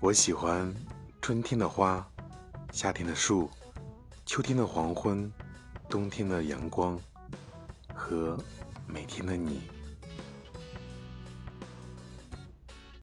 我喜欢春天的花夏天的树秋天的黄昏冬天的阳光和每天的你。